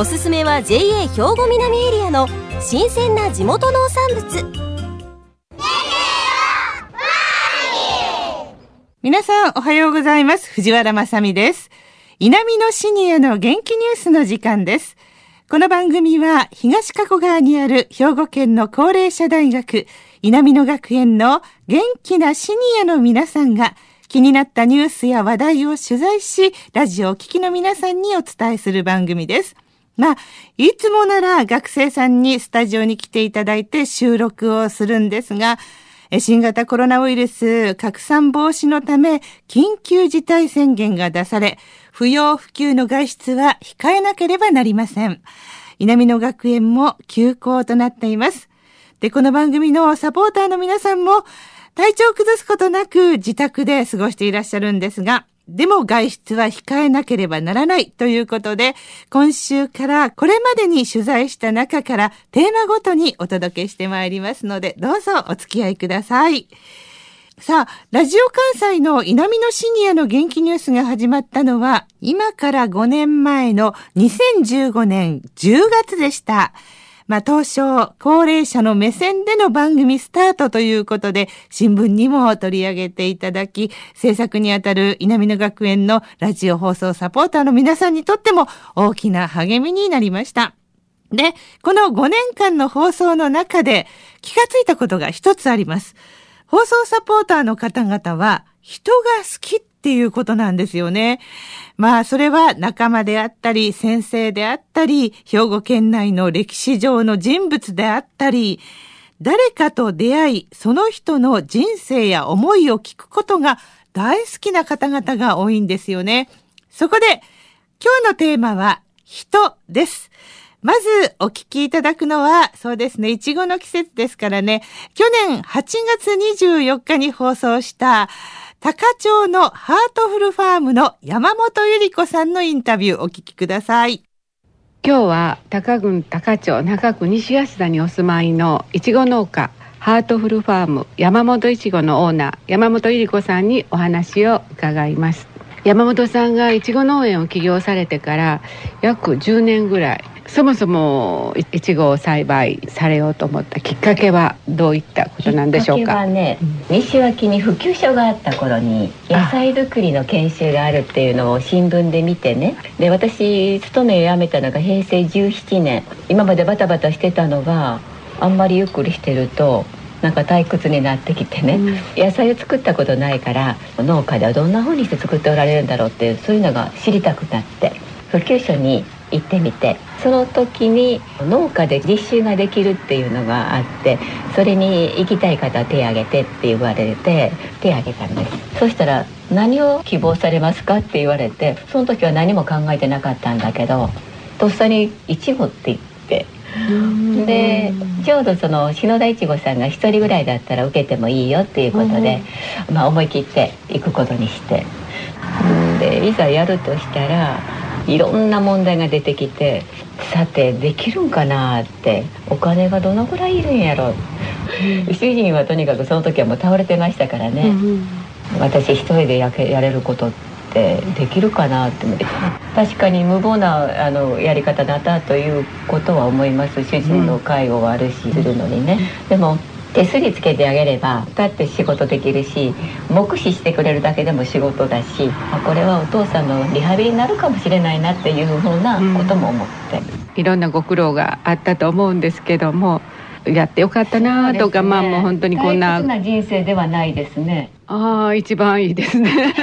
おすすめは JA 兵庫南エリアの新鮮な地元農産物。皆さんおはようございます。藤原まさです。南のシニアの元気ニュースの時間です。この番組は東加古川にある兵庫県の高齢者大学稲美野学園の元気なシニアの皆さんが気になったニュースや話題を取材し、ラジオを聴きの皆さんにお伝えする番組です。まあ、いつもなら学生さんにスタジオに来ていただいて収録をするんですが、新型コロナウイルス拡散防止のため緊急事態宣言が出され、不要不急の外出は控えなければなりません。稲美野学園も休校となっています。で、この番組のサポーターの皆さんも体調を崩すことなく自宅で過ごしていらっしゃるんですが、でも外出は控えなければならないということで、今週からこれまでに取材した中からテーマごとにお届けしてまいりますので、どうぞお付き合いください。さあ、ラジオ関西の南のシニアの元気ニュースが始まったのは、今から5年前の2015年10月でした。まあ、当初、高齢者の目線での番組スタートということで、新聞にも取り上げていただき、制作にあたる稲美野学園のラジオ放送サポーターの皆さんにとっても大きな励みになりました。で、この5年間の放送の中で気がついたことが一つあります。放送サポーターの方々は人が好きっっていうことなんですよね。まあ、それは仲間であったり、先生であったり、兵庫県内の歴史上の人物であったり、誰かと出会い、その人の人生や思いを聞くことが大好きな方々が多いんですよね。そこで、今日のテーマは、人です。まずお聞きいただくのは、そうですね、いちごの季節ですからね、去年8月24日に放送した、高町のハートフルファームの山本ゆり子さんのインタビューお聞きください。今日は高郡高町中区西安田にお住まいのいちご農家ハートフルファーム山本いちごのオーナー山本ゆり子さんにお話を伺います。山本さんがいちご農園を起業されてから約10年ぐらい。そもそもいちごを栽培されようと思ったきっかけはどういったことなんでしょうか？はね、西脇に普及所があった頃に野菜作りの研修があるっていうのを新聞で見てね。で私勤めを辞めたのが平成17年。今までバタバタしてたのがあんまりゆっくりしてるとなんか退屈になってきてね、うん、野菜を作ったことないから農家ではどんな風にして作っておられるんだろうっていうそういうのが知りたくなって。普及所に行ってみて。その時に農家で実習ができるっていうのがあってそれに行きたい方は手を挙げてって言われて手を挙げたんです。そしたら「何を希望されますか?」って言われてその時は何も考えてなかったんだけどとっさに「いちご」って言ってでちょうどその篠田いちごさんが1人ぐらいだったら受けてもいいよっていうことで、まあ、思い切って行くことにして。でいざやるとしたらいろんな問題が出てきてさてできるんかなってお金がどのぐらいいるんやろ。主人はとにかくその時はもう倒れてましたからね、私一人でやけやれることってできるかなって確かに無謀なあのやり方だったということは思います。主人の介護があるしするのにね、でも手すりつけてあげればだって仕事できるし目視してくれるだけでも仕事だしあこれはお父さんのリハビリになるかもしれないなっていうふうなことも思って、うん、いろんなご苦労があったと思うんですけどもやってよかったなとか、ね、まあもう本当にこんな。な人生ではないですね。ああ一番いいですね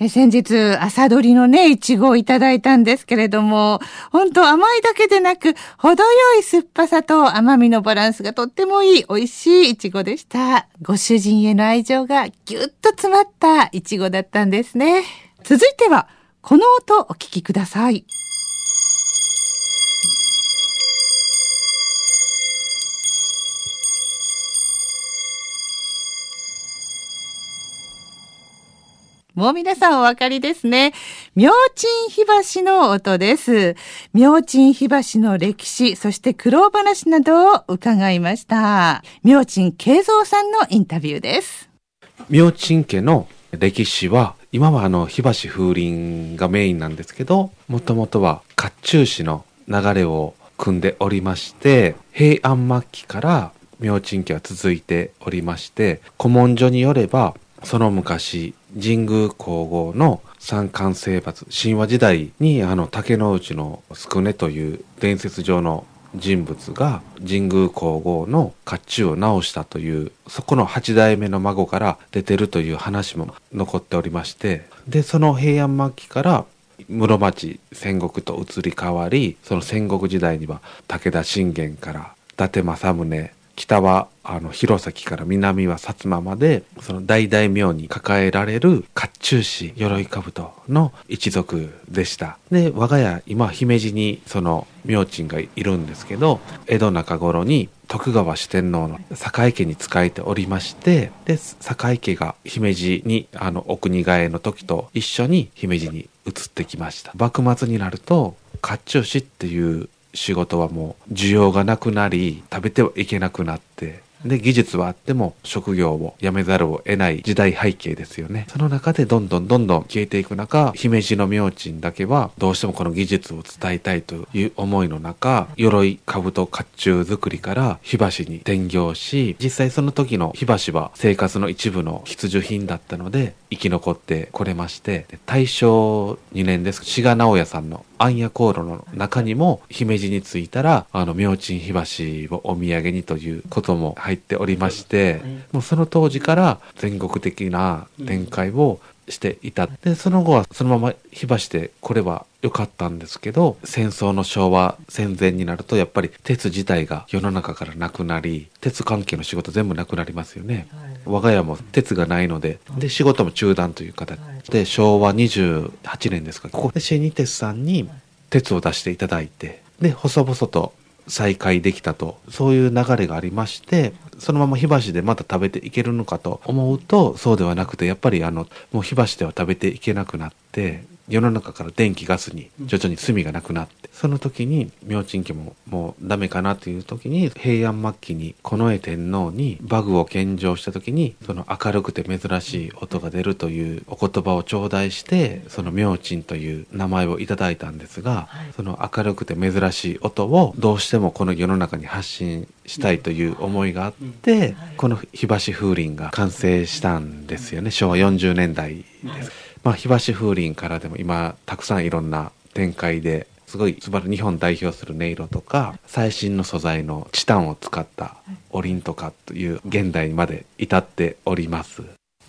え先日、朝どりのね、いちごをいただいたんですけれども、本当甘いだけでなく、程よい酸っぱさと甘みのバランスがとってもいい、美味しいいちごでした。ご主人への愛情がぎゅっと詰まったいちごだったんですね。続いては、この音お聞きください。もう皆さんお分かりですね。明珍火橋の音です。明珍火橋の歴史、そして苦労話などを伺いました。明珍慶三さんのインタビューです。明珍家の歴史は、今はあの、火橋風鈴がメインなんですけど、もともとは甲冑市の流れを組んでおりまして、平安末期から明珍家は続いておりまして、古文書によれば、その昔、神宮皇后の三冠征伐、神話時代にあの竹之内の宿根という伝説上の人物が神宮皇后の甲冑を直したというそこの八代目の孫から出てるという話も残っておりましてでその平安末期から室町戦国と移り変わりその戦国時代には武田信玄から伊達政宗北はあの弘前から南は薩摩までその大大名に抱えられる甲冑師鎧兜の一族でした。で我が家今姫路にその明珍がいるんですけど江戸中頃に徳川四天王の堺家に仕えておりましてで堺家が姫路にあのお国替えの時と一緒に姫路に移ってきました。幕末になると甲冑師っていう仕事はもう需要がなくなり食べてはいけなくなってで技術はあっても職業を辞めざるを得ない時代背景ですよね。その中でどんどんどんどん消えていく中姫路の明珍だけはどうしてもこの技術を伝えたいという思いの中鎧兜甲冑作りから火箸に転業し実際その時の火箸は生活の一部の必需品だったので生き残ってこれまして大正2年です。志賀直哉さんの暗夜航路の中にも姫路に着いたらあの明珍火箸をお土産にということも入っておりましてもうその当時から全国的な展開をしていた。でその後はそのまま火箸でこれは良かったんですけど戦争の昭和戦前になるとやっぱり鉄自体が世の中からなくなり鉄関係の仕事全部なくなりますよね、我が家も鉄がないのでで仕事も中断という形。で昭和28年ですか。ここでシェニ鉄さんに鉄を出していただいてで細々と再開できたとそういう流れがありましてそのまま火箸でまた食べていけるのかと思うとそうではなくてやっぱりあのもう火箸では食べていけなくなって世の中から電気ガスに徐々に炭がなくなってその時に明珍家ももうダメかなという時に平安末期に近衛天皇にバグを献上した時にその明るくて珍しい音が出るというお言葉を頂戴してその明珍という名前をいただいたんですが、その明るくて珍しい音をどうしてもこの世の中に発信したいという思いがあって、この火箸風鈴が完成したんですよね。昭和40年代です。まあ、火箸風鈴からでも今たくさんいろんな展開ですごい素晴らしい日本代表する音色とか最新の素材のチタンを使ったおりんとかという現代まで至っております。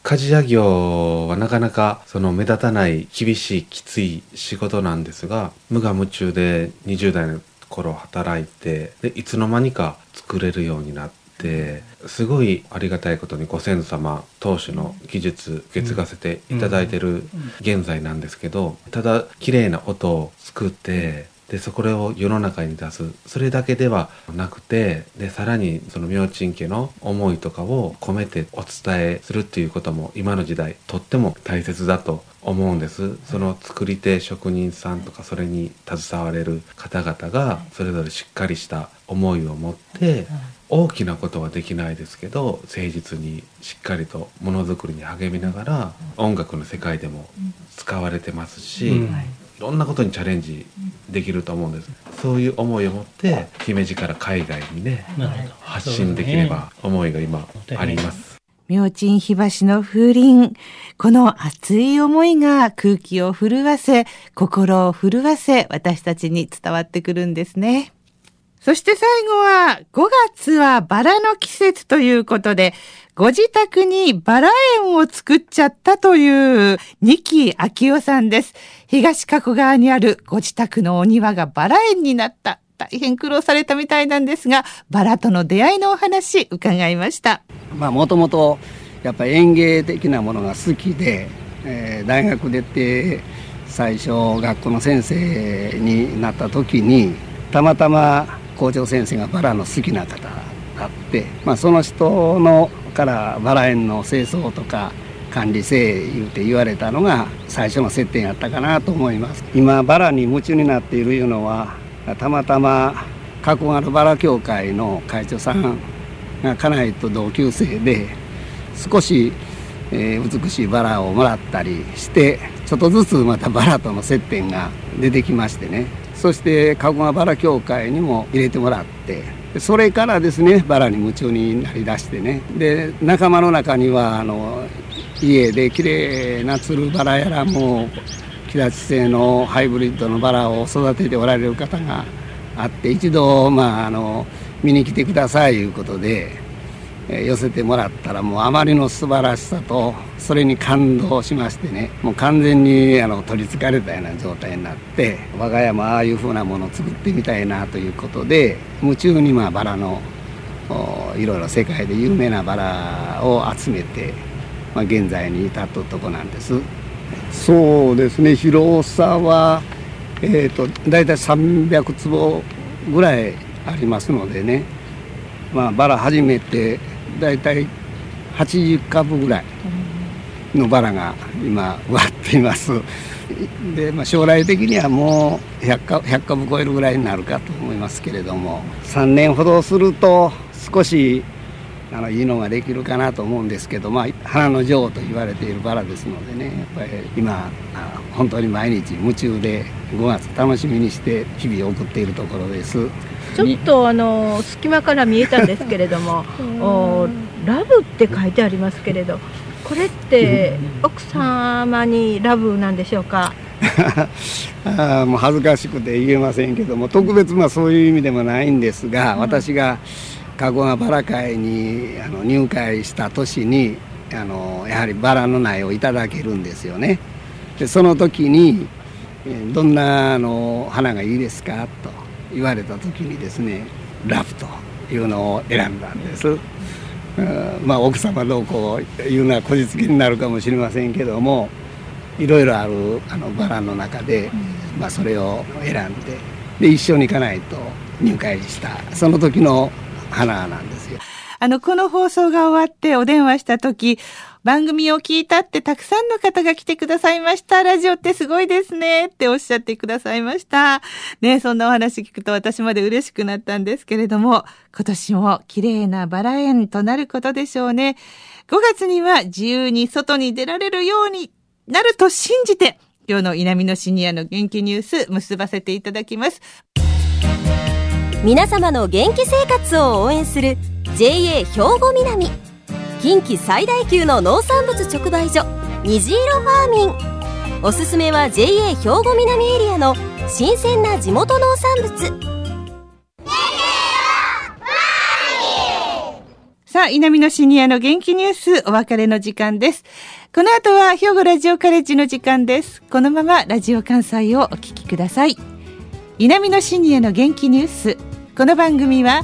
鍛冶屋業はなかなかその目立たない厳しいきつい仕事なんですが無我夢中で20代の頃働いてでいつの間にか作れるようになってってすごいありがたいことにご先祖様当主の技術受け継がせていただいてる現在なんですけどただ綺麗な音を作ってでそこを世の中に出す。それだけではなくてでさらにその明珍家の思いとかを込めてお伝えするっていうことも今の時代とっても大切だと思うんです。その作り手職人さんとかそれに携われる方々がそれぞれしっかりした思いを持って大きなことはできないですけど誠実にしっかりとものづくりに励みながら音楽の世界でも使われてますし、い。ろんなことにチャレンジできると思うんです。そういう思いを持って姫路から海外にね発信できれば思いが今あります。明珍火箸の風鈴。この熱い思いが空気を震わせ、心を震わせ、私たちに伝わってくるんですね。そして最後は、5月はバラの季節ということで、ご自宅にバラ園を作っちゃったという、二木昭夫さんです。東加古川にあるご自宅のお庭がバラ園になった。大変苦労されたみたいなんですが、バラとの出会いのお話伺いました。まあもともとやっぱ園芸的なものが好きで、えー大学出て最初学校の先生になった時にたまたま校長先生がバラの好きな方があって、まあ、その人のからバラ園の清掃とか管理せえ言うて言われたのが最初の接点やったかなと思います。今バラに夢中になっているいうのはたまたま加古川バラ協会の会長さんが家内と同級生で少し、えー、美しいバラをもらったりしてちょっとずつまたバラとの接点が出てきましてね。そして加古川バラ協会にも入れてもらってそれからですねバラに夢中になりだしてね。で仲間の中にはあの家で綺麗なつるバラやらもう木立製のハイブリッドのバラを育てておられる方があって一度、まあ、あの見に来てくださいいうことで寄せてもらったらもうあまりの素晴らしさとそれに感動しましてねもう完全にあの取りつかれたような状態になって我が家もああいうふうなものを作ってみたいなということで夢中にまあバラのいろいろ世界で有名なバラを集めて、まあ、現在に至ったとこなんです。そうですね。広さは、えーと、と大体300坪ぐらいありますのでね。まあバラ初めて大体80株ぐらいのバラが今植わっていますで、まあ、将来的にはもう 100, 株100株超えるぐらいになるかと思いますけれども3年ほどすると少しあのいいのができるかなと思うんですけど、まあ、花の女王と言われているバラですのでねやっぱり今本当に毎日夢中で5月楽しみにして日々送っているところです。ちょっとあの隙間から見えたんですけれども おラブって書いてありますけれどこれって奥様にラブなんでしょうか？あもう恥ずかしくて言えませんけども特別まあそういう意味でもないんですが、うん、私が加古川バラ会にあの入会した年にあのやはりバラの苗をいただけるんですよね。でその時にどんなあの花がいいですか？と言われた時にですねラブというのを選んだんです。まあ奥様どうこういうのはこじつけになるかもしれませんけどもいろいろあるあのバラの中で、まあ、それを選んでで一緒に行かないと入会したその時の花なんですよ。あの、この放送が終わってお電話した時、番組を聞いたってたくさんの方が来てくださいました。ラジオってすごいですねっておっしゃってくださいました。ね、そんなお話聞くと私まで嬉しくなったんですけれども、今年も綺麗なバラ園となることでしょうね。5月には自由に外に出られるようになると信じて、今日の稲美のシニアの元気ニュース結ばせていただきます。皆様の元気生活を応援する JA 兵庫南近畿最大級の農産物直売所虹色ファーミンおすすめは JA 兵庫南エリアの新鮮な地元農産物さあ、稲美のシニアの元気ニュース、お別れの時間です。この後は兵庫ラジオカレッジの時間です。このままラジオ関西をお聞きください。稲美のシニアの元気ニュース。この番組は、